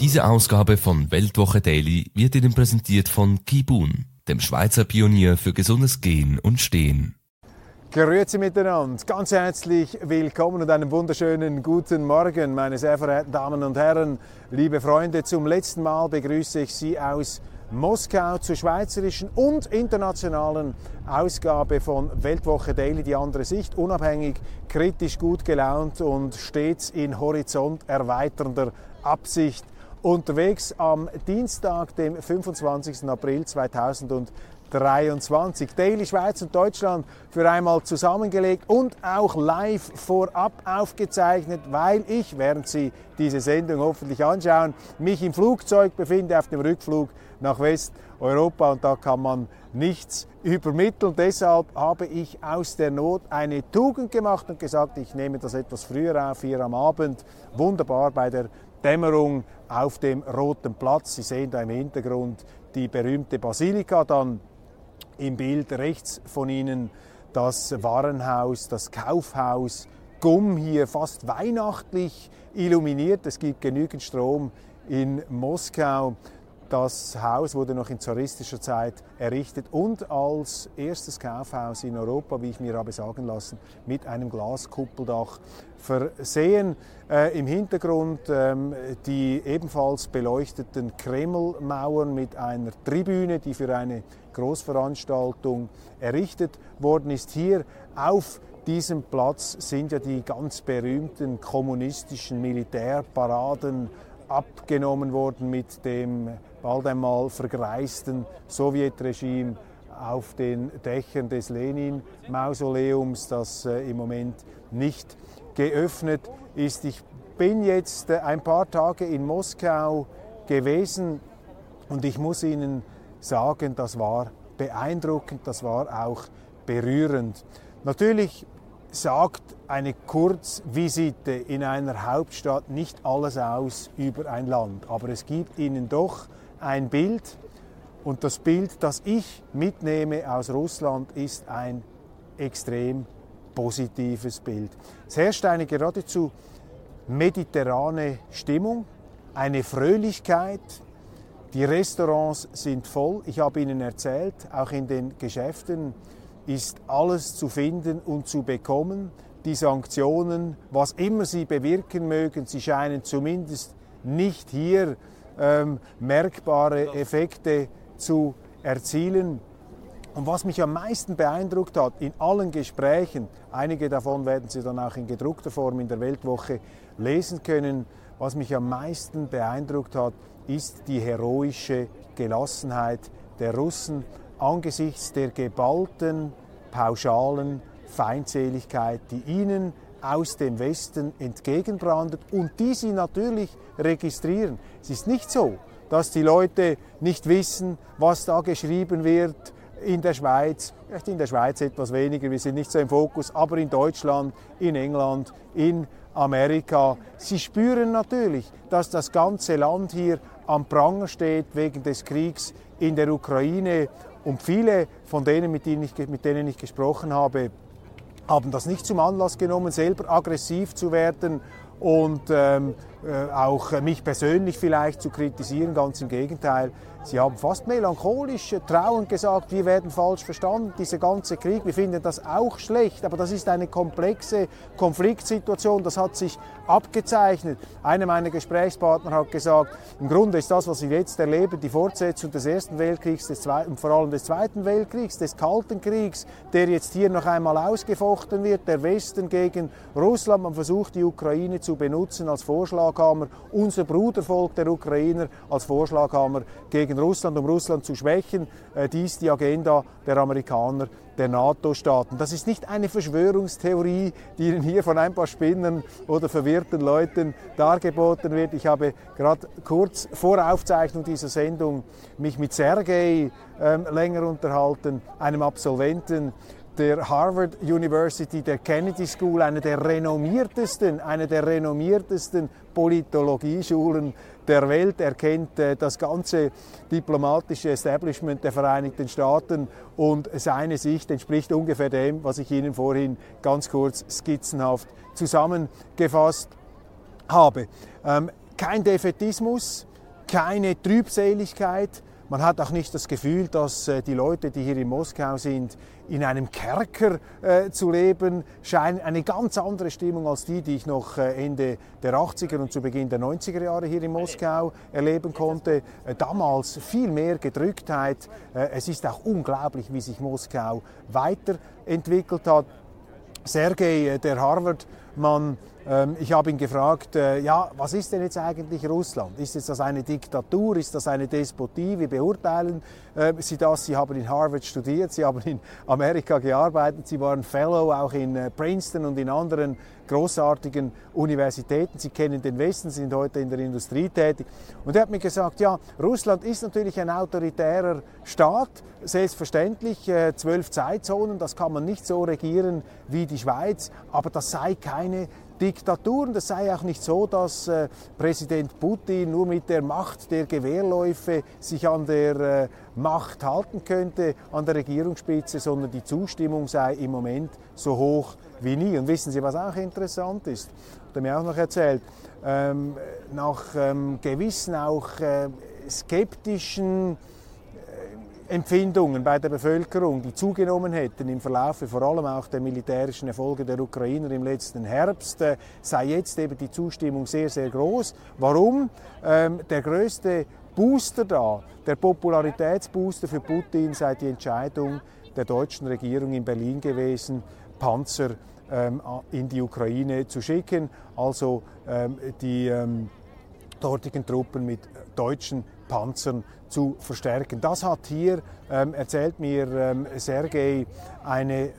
Diese Ausgabe von Weltwoche Daily wird Ihnen präsentiert von Kibun, dem Schweizer Pionier für gesundes Gehen und Stehen. Grüezi miteinander, ganz herzlich willkommen und einen wunderschönen guten Morgen, meine sehr verehrten Damen und Herren, liebe Freunde. Zum letzten Mal begrüße ich Sie aus Moskau zur schweizerischen und internationalen Ausgabe von Weltwoche Daily, die andere Sicht, unabhängig, kritisch, gut gelaunt und stets in Horizont erweiternder Absicht unterwegs am Dienstag, dem 25. April 2023. Daily Schweiz und Deutschland für einmal zusammengelegt und auch live vorab aufgezeichnet, weil ich, während Sie diese Sendung hoffentlich anschauen, mich im Flugzeug befinde auf dem Rückflug nach Westeuropa und da kann man nichts übermitteln. Deshalb habe ich aus der Not eine Tugend gemacht und gesagt, ich nehme das etwas früher auf, hier am Abend, wunderbar bei der Dämmerung auf dem Roten Platz. Sie sehen da im Hintergrund die berühmte Basilika, dann im Bild rechts von Ihnen das Warenhaus, das Kaufhaus Gumm hier fast weihnachtlich illuminiert. Es gibt genügend Strom in Moskau. Das Haus wurde noch in zaristischer Zeit errichtet und als erstes Kaufhaus in Europa, wie ich mir habe sagen lassen, mit einem Glaskuppeldach versehen. Äh, Im Hintergrund ähm, die ebenfalls beleuchteten Kremlmauern mit einer Tribüne, die für eine Großveranstaltung errichtet worden ist. Hier auf diesem Platz sind ja die ganz berühmten kommunistischen Militärparaden abgenommen worden mit dem bald einmal vergreisten Sowjetregime auf den Dächern des Lenin-Mausoleums, das äh, im Moment nicht geöffnet ist. Ich bin jetzt äh, ein paar Tage in Moskau gewesen und ich muss Ihnen sagen, das war beeindruckend, das war auch berührend. Natürlich sagt eine Kurzvisite in einer Hauptstadt nicht alles aus über ein Land, aber es gibt Ihnen doch ein Bild und das Bild, das ich mitnehme aus Russland, ist ein extrem positives Bild. Es herrscht eine geradezu mediterrane Stimmung, eine Fröhlichkeit. Die Restaurants sind voll. Ich habe Ihnen erzählt, auch in den Geschäften ist alles zu finden und zu bekommen. Die Sanktionen, was immer sie bewirken mögen, sie scheinen zumindest nicht hier ähm, merkbare Effekte zu erzielen. Und was mich am meisten beeindruckt hat in allen Gesprächen, einige davon werden Sie dann auch in gedruckter Form in der Weltwoche lesen können, was mich am meisten beeindruckt hat, ist die heroische Gelassenheit der Russen angesichts der geballten, pauschalen Feindseligkeit, die ihnen aus dem Westen entgegenbrandet und die sie natürlich registrieren. Es ist nicht so, dass die Leute nicht wissen, was da geschrieben wird in der Schweiz, vielleicht in der Schweiz etwas weniger, wir sind nicht so im Fokus, aber in Deutschland, in England, in Amerika. Sie spüren natürlich, dass das ganze Land hier am Pranger steht wegen des Kriegs in der Ukraine und viele von denen, mit denen ich, mit denen ich gesprochen habe, haben das nicht zum Anlass genommen, selber aggressiv zu werden und ähm, äh, auch mich persönlich vielleicht zu kritisieren. Ganz im Gegenteil, sie haben fast melancholisch trauernd gesagt, wir werden falsch verstanden, dieser ganze Krieg, wir finden das auch schlecht, aber das ist eine komplexe Konfliktsituation, das hat sich abgezeichnet. Einer meiner Gesprächspartner hat gesagt, im Grunde ist das, was wir jetzt erleben, die Fortsetzung des Ersten Weltkriegs des Zweiten, und vor allem des Zweiten Weltkriegs, des Kalten Kriegs, der jetzt hier noch einmal ausgefochten wird, der Westen gegen Russland, man versucht die Ukraine zu benutzen als Vorschlag Vorschlaghammer, unser Brudervolk der Ukrainer als Vorschlaghammer gegen Russland, um Russland zu schwächen. Äh, dies die Agenda der Amerikaner, der NATO-Staaten. Das ist nicht eine Verschwörungstheorie, die Ihnen hier von ein paar Spinnern oder verwirrten Leuten dargeboten wird. Ich habe gerade kurz vor Aufzeichnung dieser Sendung mich mit Sergei ähm, länger unterhalten, einem Absolventen der Harvard University, der Kennedy School, eine der renommiertesten, eine der renommiertesten Politologieschulen der Welt. Er kennt äh, das ganze diplomatische Establishment der Vereinigten Staaten und seine Sicht entspricht ungefähr dem, was ich Ihnen vorhin ganz kurz skizzenhaft zusammengefasst habe. Ähm, kein Defetismus, keine Trübseligkeit, man hat auch nicht das Gefühl, dass äh, die Leute, die hier in Moskau sind, in einem Kerker äh, zu leben scheinen. Eine ganz andere Stimmung als die, die ich noch äh, Ende der 80er und zu Beginn der 90er Jahre hier in Moskau erleben konnte. Äh, damals viel mehr Gedrücktheit. Es ist auch unglaublich, wie sich Moskau weiterentwickelt hat. Sergei, äh, der Harvard-Mann, ähm, ich habe ihn gefragt, äh, ja, was ist denn jetzt eigentlich Russland? Ist das eine Diktatur? Ist das eine Despotie? Wie beurteilen äh, Sie das? Sie haben in Harvard studiert, Sie haben in Amerika gearbeitet, Sie waren Fellow auch in äh, Princeton und in anderen großartigen Universitäten. Sie kennen den Westen, sind heute in der Industrie tätig. Und er hat mir gesagt, ja, Russland ist natürlich ein autoritärer Staat, selbstverständlich, zwölf Zeitzonen, das kann man nicht so regieren wie die Schweiz, aber das sei keine Diktaturen. Das sei auch nicht so, dass äh, Präsident Putin nur mit der Macht der Gewehrläufe sich an der äh, Macht halten könnte, an der Regierungsspitze, sondern die Zustimmung sei im Moment so hoch wie nie. Und wissen Sie, was auch interessant ist? Hat er mir auch noch erzählt. Ähm, nach ähm, gewissen auch äh, skeptischen Empfindungen bei der Bevölkerung, die zugenommen hätten im Verlauf vor allem auch der militärischen Erfolge der Ukrainer im letzten Herbst, äh, sei jetzt eben die Zustimmung sehr, sehr groß. Warum? Ähm, der größte Booster da, der Popularitätsbooster für Putin sei die Entscheidung der deutschen Regierung in Berlin gewesen, Panzer ähm, in die Ukraine zu schicken, also ähm, die ähm, dortigen Truppen mit deutschen Panzern zu verstärken. Das hat hier, erzählt mir Sergei, eine äh,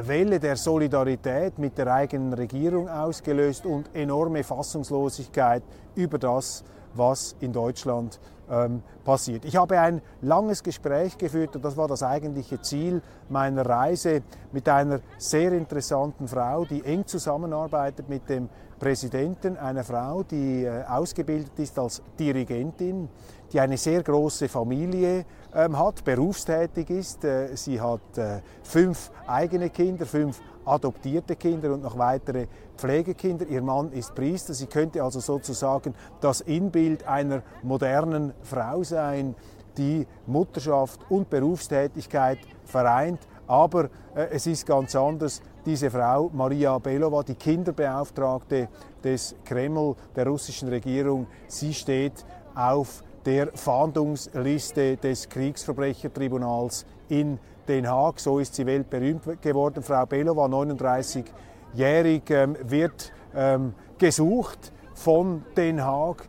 Welle der Solidarität mit der eigenen Regierung ausgelöst und enorme Fassungslosigkeit über das, was in Deutschland ähm, passiert. Ich habe ein langes Gespräch geführt und das war das eigentliche Ziel meiner Reise mit einer sehr interessanten Frau, die eng zusammenarbeitet mit dem Präsidenten, einer Frau, die äh, ausgebildet ist als Dirigentin, die eine sehr große Familie ähm, hat, berufstätig ist. Äh, sie hat äh, fünf eigene Kinder, fünf adoptierte Kinder und noch weitere Pflegekinder. Ihr Mann ist Priester. Sie könnte also sozusagen das Inbild einer modernen Frau sein, die Mutterschaft und Berufstätigkeit vereint. Aber äh, es ist ganz anders. Diese Frau, Maria Belova, die Kinderbeauftragte des Kreml, der russischen Regierung, sie steht auf der Fahndungsliste des Kriegsverbrechertribunals in Den Haag. So ist sie weltberühmt geworden. Frau Belova, 39-jährig, ähm, wird ähm, gesucht von Den Haag.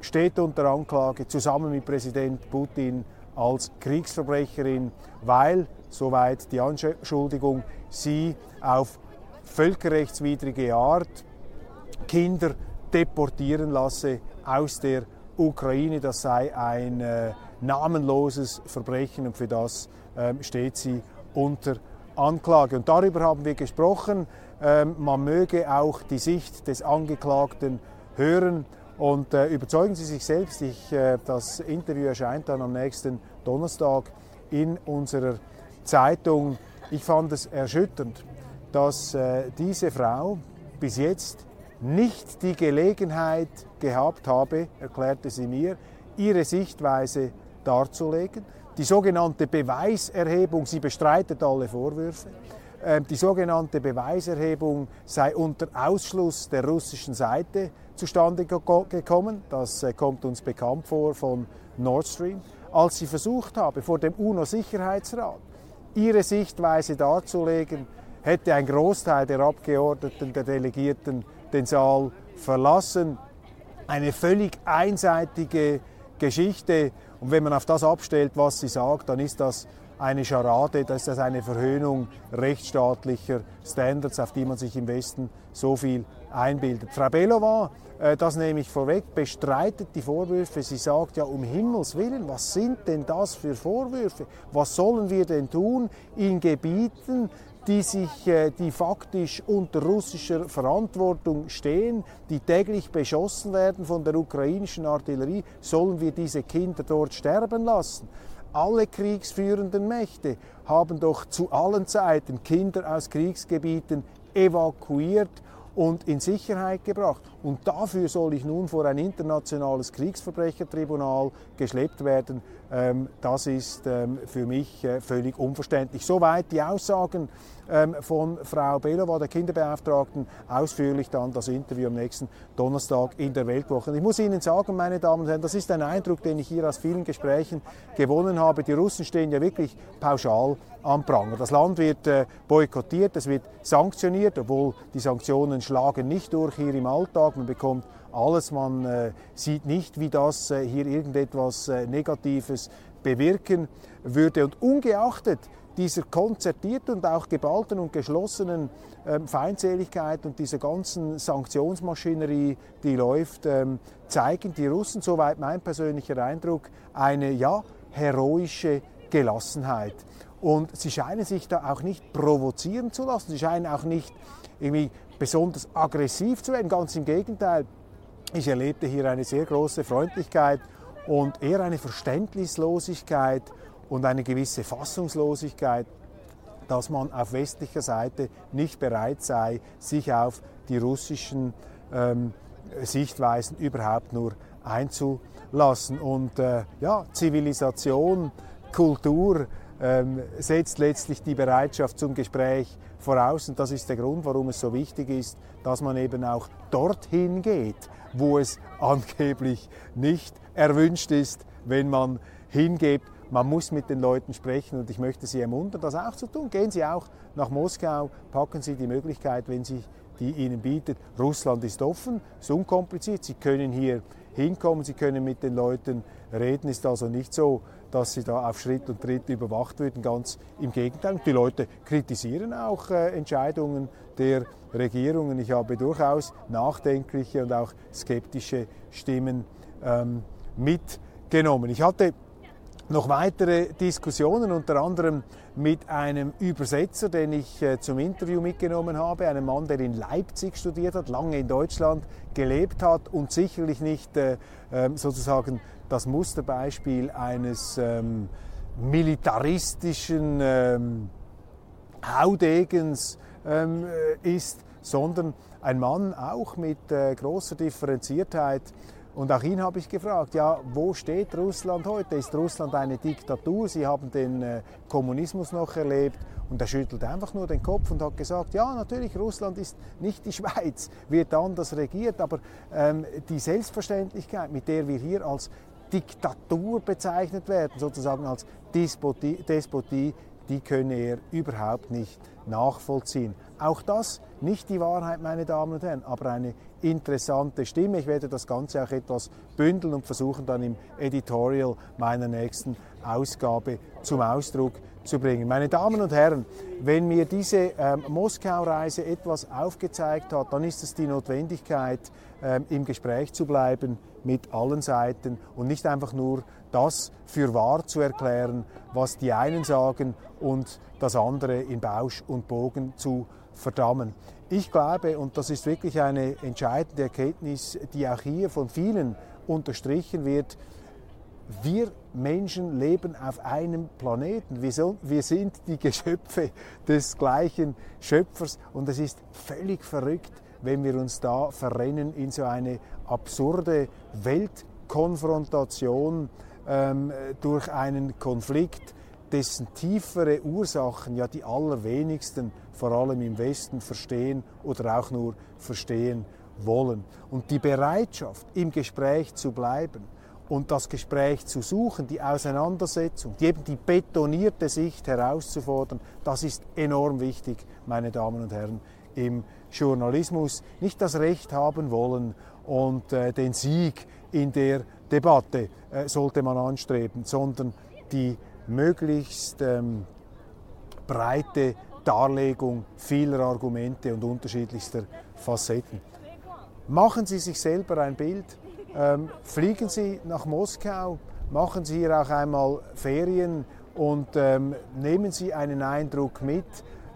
Steht unter Anklage zusammen mit Präsident Putin als Kriegsverbrecherin, weil, soweit die Anschuldigung, sie auf völkerrechtswidrige Art Kinder deportieren lasse aus der Ukraine. Das sei ein äh, namenloses Verbrechen und für das ähm, steht sie unter Anklage. Und darüber haben wir gesprochen. Ähm, man möge auch die Sicht des Angeklagten hören und äh, überzeugen Sie sich selbst. Ich, äh, das Interview erscheint dann am nächsten Donnerstag in unserer Zeitung. Ich fand es erschütternd, dass äh, diese Frau bis jetzt nicht die Gelegenheit gehabt habe, erklärte sie mir, ihre Sichtweise darzulegen. Die sogenannte Beweiserhebung, sie bestreitet alle Vorwürfe, die sogenannte Beweiserhebung sei unter Ausschluss der russischen Seite zustande gekommen. Das äh, kommt uns bekannt vor von Nord Stream. Als sie versucht habe, vor dem UNO-Sicherheitsrat ihre Sichtweise darzulegen, hätte ein Großteil der Abgeordneten, der Delegierten den Saal verlassen. Eine völlig einseitige Geschichte. Und wenn man auf das abstellt, was sie sagt, dann ist das eine Scharade, das ist das eine Verhöhnung rechtsstaatlicher Standards, auf die man sich im Westen so viel einbildet. Frau Belova, äh, das nehme ich vorweg, bestreitet die Vorwürfe. Sie sagt ja, um Himmels Willen, was sind denn das für Vorwürfe? Was sollen wir denn tun in Gebieten, die, sich, äh, die faktisch unter russischer Verantwortung stehen, die täglich beschossen werden von der ukrainischen Artillerie, sollen wir diese Kinder dort sterben lassen? Alle kriegsführenden Mächte haben doch zu allen Zeiten Kinder aus Kriegsgebieten evakuiert und in Sicherheit gebracht. Und dafür soll ich nun vor ein internationales Kriegsverbrechertribunal geschleppt werden. Ähm, das ist ähm, für mich äh, völlig unverständlich. Soweit die Aussagen ähm, von Frau Belova, der Kinderbeauftragten, ausführlich dann das Interview am nächsten Donnerstag in der Weltwoche. Und ich muss Ihnen sagen, meine Damen und Herren, das ist ein Eindruck, den ich hier aus vielen Gesprächen gewonnen habe. Die Russen stehen ja wirklich pauschal am Pranger. Das Land wird äh, boykottiert, es wird sanktioniert, obwohl die Sanktionen schlagen nicht durch hier im Alltag. Man bekommt alles, man äh, sieht nicht, wie das äh, hier irgendetwas äh, Negatives bewirken würde. Und ungeachtet dieser konzertierten und auch geballten und geschlossenen ähm, Feindseligkeit und dieser ganzen Sanktionsmaschinerie, die läuft, ähm, zeigen die Russen, soweit mein persönlicher Eindruck, eine ja, heroische Gelassenheit. Und sie scheinen sich da auch nicht provozieren zu lassen. Sie scheinen auch nicht irgendwie besonders aggressiv zu werden. Ganz im Gegenteil. Ich erlebte hier eine sehr große Freundlichkeit und eher eine Verständnislosigkeit und eine gewisse Fassungslosigkeit, dass man auf westlicher Seite nicht bereit sei, sich auf die russischen ähm, Sichtweisen überhaupt nur einzulassen. Und äh, ja, Zivilisation, Kultur, ähm, setzt letztlich die Bereitschaft zum Gespräch voraus. Und das ist der Grund, warum es so wichtig ist, dass man eben auch dorthin geht, wo es angeblich nicht erwünscht ist, wenn man hingeht. Man muss mit den Leuten sprechen und ich möchte Sie ermuntern, das auch zu tun. Gehen Sie auch nach Moskau, packen Sie die Möglichkeit, wenn Sie die Ihnen bietet. Russland ist offen, ist unkompliziert. Sie können hier hinkommen, Sie können mit den Leuten reden. Ist also nicht so, dass sie da auf Schritt und Tritt überwacht würden. Ganz im Gegenteil. Die Leute kritisieren auch äh, Entscheidungen der Regierungen. Ich habe durchaus nachdenkliche und auch skeptische Stimmen ähm, mitgenommen. Ich hatte noch weitere Diskussionen, unter anderem mit einem Übersetzer, den ich äh, zum Interview mitgenommen habe, einem Mann, der in Leipzig studiert hat, lange in Deutschland gelebt hat und sicherlich nicht äh, ähm, sozusagen das Musterbeispiel eines ähm, militaristischen ähm, Haudegens äh, ist, sondern ein Mann auch mit großer Differenziertheit. Und auch ihn habe ich gefragt, ja, wo steht Russland heute? Ist Russland eine Diktatur? Sie haben den äh, Kommunismus noch erlebt. Und er schüttelt einfach nur den Kopf und hat gesagt, ja, natürlich, Russland ist nicht die Schweiz, wird anders regiert, aber ähm, die Selbstverständlichkeit, mit der wir hier als Diktatur bezeichnet werden, sozusagen als Despotie, Despotie, die könne er überhaupt nicht nachvollziehen. Auch das nicht die Wahrheit, meine Damen und Herren, aber eine interessante Stimme. Ich werde das Ganze auch etwas bündeln und versuchen dann im Editorial meiner nächsten Ausgabe zum Ausdruck zu bringen. Meine Damen und Herren, wenn mir diese ähm, Moskau-Reise etwas aufgezeigt hat, dann ist es die Notwendigkeit, ähm, im Gespräch zu bleiben mit allen Seiten und nicht einfach nur das für wahr zu erklären, was die einen sagen und das andere in Bausch und Bogen zu verdammen. Ich glaube, und das ist wirklich eine entscheidende Erkenntnis, die auch hier von vielen unterstrichen wird, wir Menschen leben auf einem Planeten. Wir sind die Geschöpfe des gleichen Schöpfers und es ist völlig verrückt, wenn wir uns da verrennen in so eine absurde Weltkonfrontation ähm, durch einen Konflikt, dessen tiefere Ursachen ja die allerwenigsten, vor allem im Westen, verstehen oder auch nur verstehen wollen. Und die Bereitschaft, im Gespräch zu bleiben und das Gespräch zu suchen, die Auseinandersetzung, die eben die betonierte Sicht herauszufordern, das ist enorm wichtig, meine Damen und Herren, im Journalismus. Nicht das Recht haben wollen und äh, den Sieg in der Debatte äh, sollte man anstreben, sondern die möglichst ähm, breite Darlegung vieler Argumente und unterschiedlichster Facetten. Machen Sie sich selber ein Bild, ähm, fliegen Sie nach Moskau, machen Sie hier auch einmal Ferien und ähm, nehmen Sie einen Eindruck mit,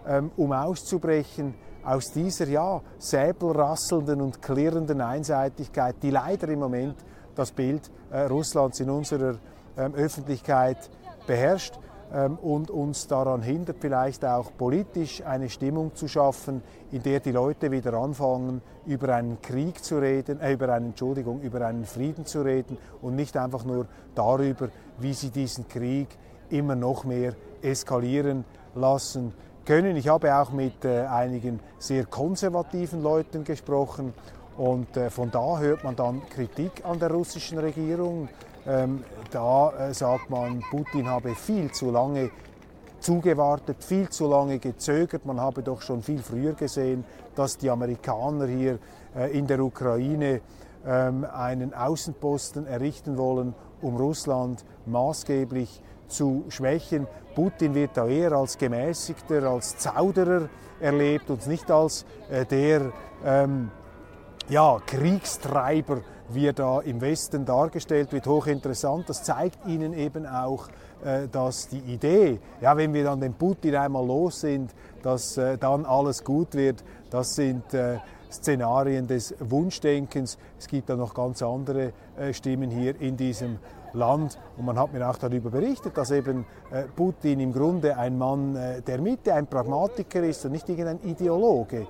ähm, um auszubrechen aus dieser ja, säbelrasselnden und klirrenden Einseitigkeit, die leider im Moment das Bild äh, Russlands in unserer ähm, Öffentlichkeit beherrscht ähm, und uns daran hindert, vielleicht auch politisch eine Stimmung zu schaffen, in der die Leute wieder anfangen, über einen Krieg zu reden, äh, über einen, Entschuldigung, über einen Frieden zu reden und nicht einfach nur darüber, wie sie diesen Krieg immer noch mehr eskalieren lassen können. Ich habe auch mit äh, einigen sehr konservativen Leuten gesprochen und äh, von da hört man dann Kritik an der russischen Regierung. Ähm, da äh, sagt man, Putin habe viel zu lange zugewartet, viel zu lange gezögert. Man habe doch schon viel früher gesehen, dass die Amerikaner hier äh, in der Ukraine ähm, einen Außenposten errichten wollen, um Russland maßgeblich zu schwächen. Putin wird da eher als gemäßigter, als Zauderer erlebt und nicht als der ähm, ja, Kriegstreiber, wie er da im Westen dargestellt wird, hochinteressant. Das zeigt Ihnen eben auch, äh, dass die Idee, ja, wenn wir dann den Putin einmal los sind, dass äh, dann alles gut wird, das sind äh, Szenarien des Wunschdenkens. Es gibt da noch ganz andere Stimmen hier in diesem Land. Und man hat mir auch darüber berichtet, dass eben Putin im Grunde ein Mann der Mitte, ein Pragmatiker ist und nicht irgendein Ideologe,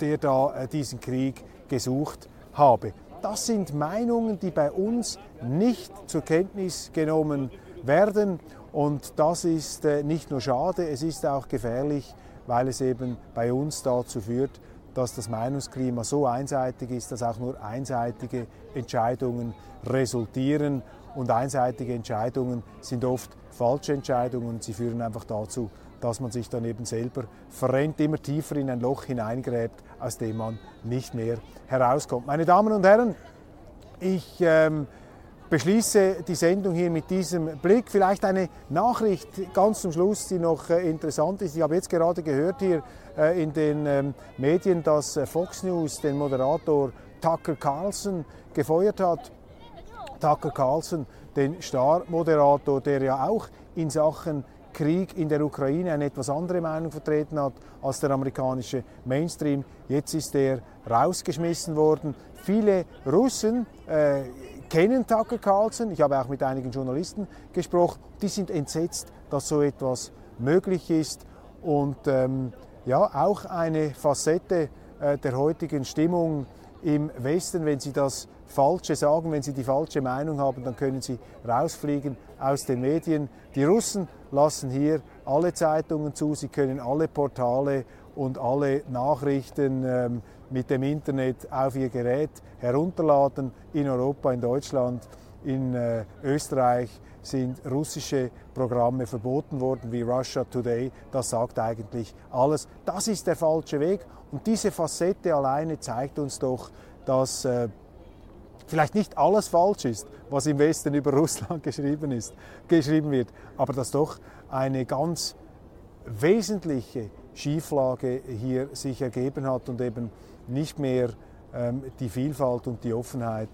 der da diesen Krieg gesucht habe. Das sind Meinungen, die bei uns nicht zur Kenntnis genommen werden. Und das ist äh, nicht nur schade, es ist auch gefährlich, weil es eben bei uns dazu führt, dass das Meinungsklima so einseitig ist, dass auch nur einseitige Entscheidungen resultieren. Und einseitige Entscheidungen sind oft falsche Entscheidungen und sie führen einfach dazu, dass man sich dann eben selber verrennt, immer tiefer in ein Loch hineingräbt, aus dem man nicht mehr herauskommt. Meine Damen und Herren, ich ähm, beschließe die Sendung hier mit diesem Blick. Vielleicht eine Nachricht ganz zum Schluss, die noch äh, interessant ist. Ich habe jetzt gerade gehört hier äh, in den ähm, Medien, dass äh, Fox News den Moderator Tucker Carlson gefeuert hat. Tucker Carlson, den Star-Moderator, der ja auch in Sachen Krieg in der Ukraine eine etwas andere Meinung vertreten hat als der amerikanische Mainstream. Jetzt ist er rausgeschmissen worden. Viele Russen äh, kennen Tucker Carlson. Ich habe auch mit einigen Journalisten gesprochen. Die sind entsetzt, dass so etwas möglich ist. Und ähm, ja, auch eine Facette äh, der heutigen Stimmung im Westen, wenn Sie das Falsche sagen, wenn Sie die falsche Meinung haben, dann können Sie rausfliegen aus den Medien. Die Russen lassen hier alle Zeitungen zu, sie können alle Portale und alle Nachrichten ähm, mit dem Internet auf ihr Gerät herunterladen. In Europa, in Deutschland, in äh, Österreich sind russische Programme verboten worden wie Russia Today. Das sagt eigentlich alles. Das ist der falsche Weg und diese Facette alleine zeigt uns doch, dass äh, vielleicht nicht alles falsch ist, was im Westen über Russland geschrieben, ist, geschrieben wird, aber dass doch eine ganz wesentliche Schieflage hier sich ergeben hat und eben nicht mehr ähm, die Vielfalt und die Offenheit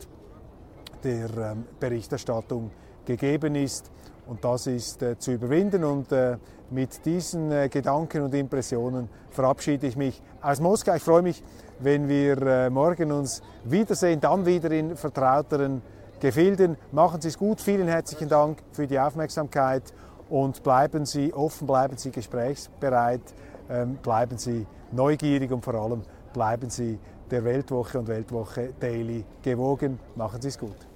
der ähm, Berichterstattung gegeben ist. Und das ist äh, zu überwinden. Und äh, mit diesen äh, Gedanken und Impressionen verabschiede ich mich aus Moskau. Ich freue mich, wenn wir äh, morgen uns wiedersehen, dann wieder in vertrauteren Gefilden. Machen Sie es gut. Vielen herzlichen Dank für die Aufmerksamkeit und bleiben Sie offen, bleiben Sie gesprächsbereit, ähm, bleiben Sie neugierig und vor allem bleiben Sie der Weltwoche und Weltwoche Daily gewogen. Machen Sie es gut.